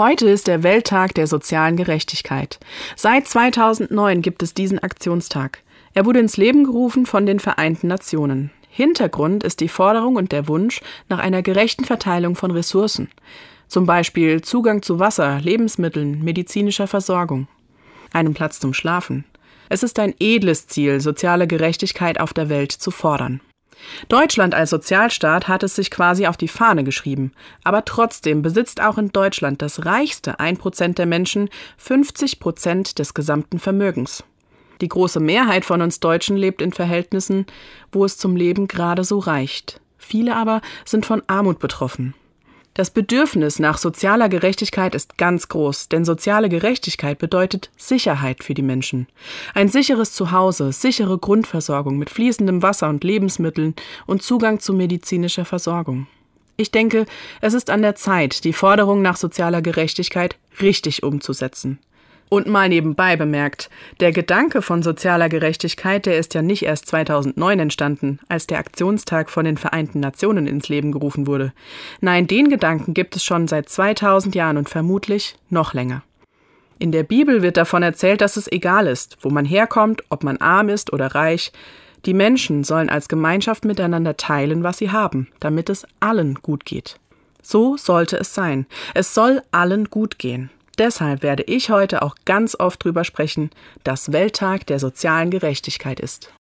Heute ist der Welttag der sozialen Gerechtigkeit. Seit 2009 gibt es diesen Aktionstag. Er wurde ins Leben gerufen von den Vereinten Nationen. Hintergrund ist die Forderung und der Wunsch nach einer gerechten Verteilung von Ressourcen. Zum Beispiel Zugang zu Wasser, Lebensmitteln, medizinischer Versorgung. Einem Platz zum Schlafen. Es ist ein edles Ziel, soziale Gerechtigkeit auf der Welt zu fordern. Deutschland als Sozialstaat hat es sich quasi auf die Fahne geschrieben. Aber trotzdem besitzt auch in Deutschland das reichste 1% der Menschen 50 Prozent des gesamten Vermögens. Die große Mehrheit von uns Deutschen lebt in Verhältnissen, wo es zum Leben gerade so reicht. Viele aber sind von Armut betroffen. Das Bedürfnis nach sozialer Gerechtigkeit ist ganz groß, denn soziale Gerechtigkeit bedeutet Sicherheit für die Menschen. Ein sicheres Zuhause, sichere Grundversorgung mit fließendem Wasser und Lebensmitteln und Zugang zu medizinischer Versorgung. Ich denke, es ist an der Zeit, die Forderung nach sozialer Gerechtigkeit richtig umzusetzen. Und mal nebenbei bemerkt, der Gedanke von sozialer Gerechtigkeit, der ist ja nicht erst 2009 entstanden, als der Aktionstag von den Vereinten Nationen ins Leben gerufen wurde. Nein, den Gedanken gibt es schon seit 2000 Jahren und vermutlich noch länger. In der Bibel wird davon erzählt, dass es egal ist, wo man herkommt, ob man arm ist oder reich. Die Menschen sollen als Gemeinschaft miteinander teilen, was sie haben, damit es allen gut geht. So sollte es sein. Es soll allen gut gehen. Deshalb werde ich heute auch ganz oft drüber sprechen, dass Welttag der sozialen Gerechtigkeit ist.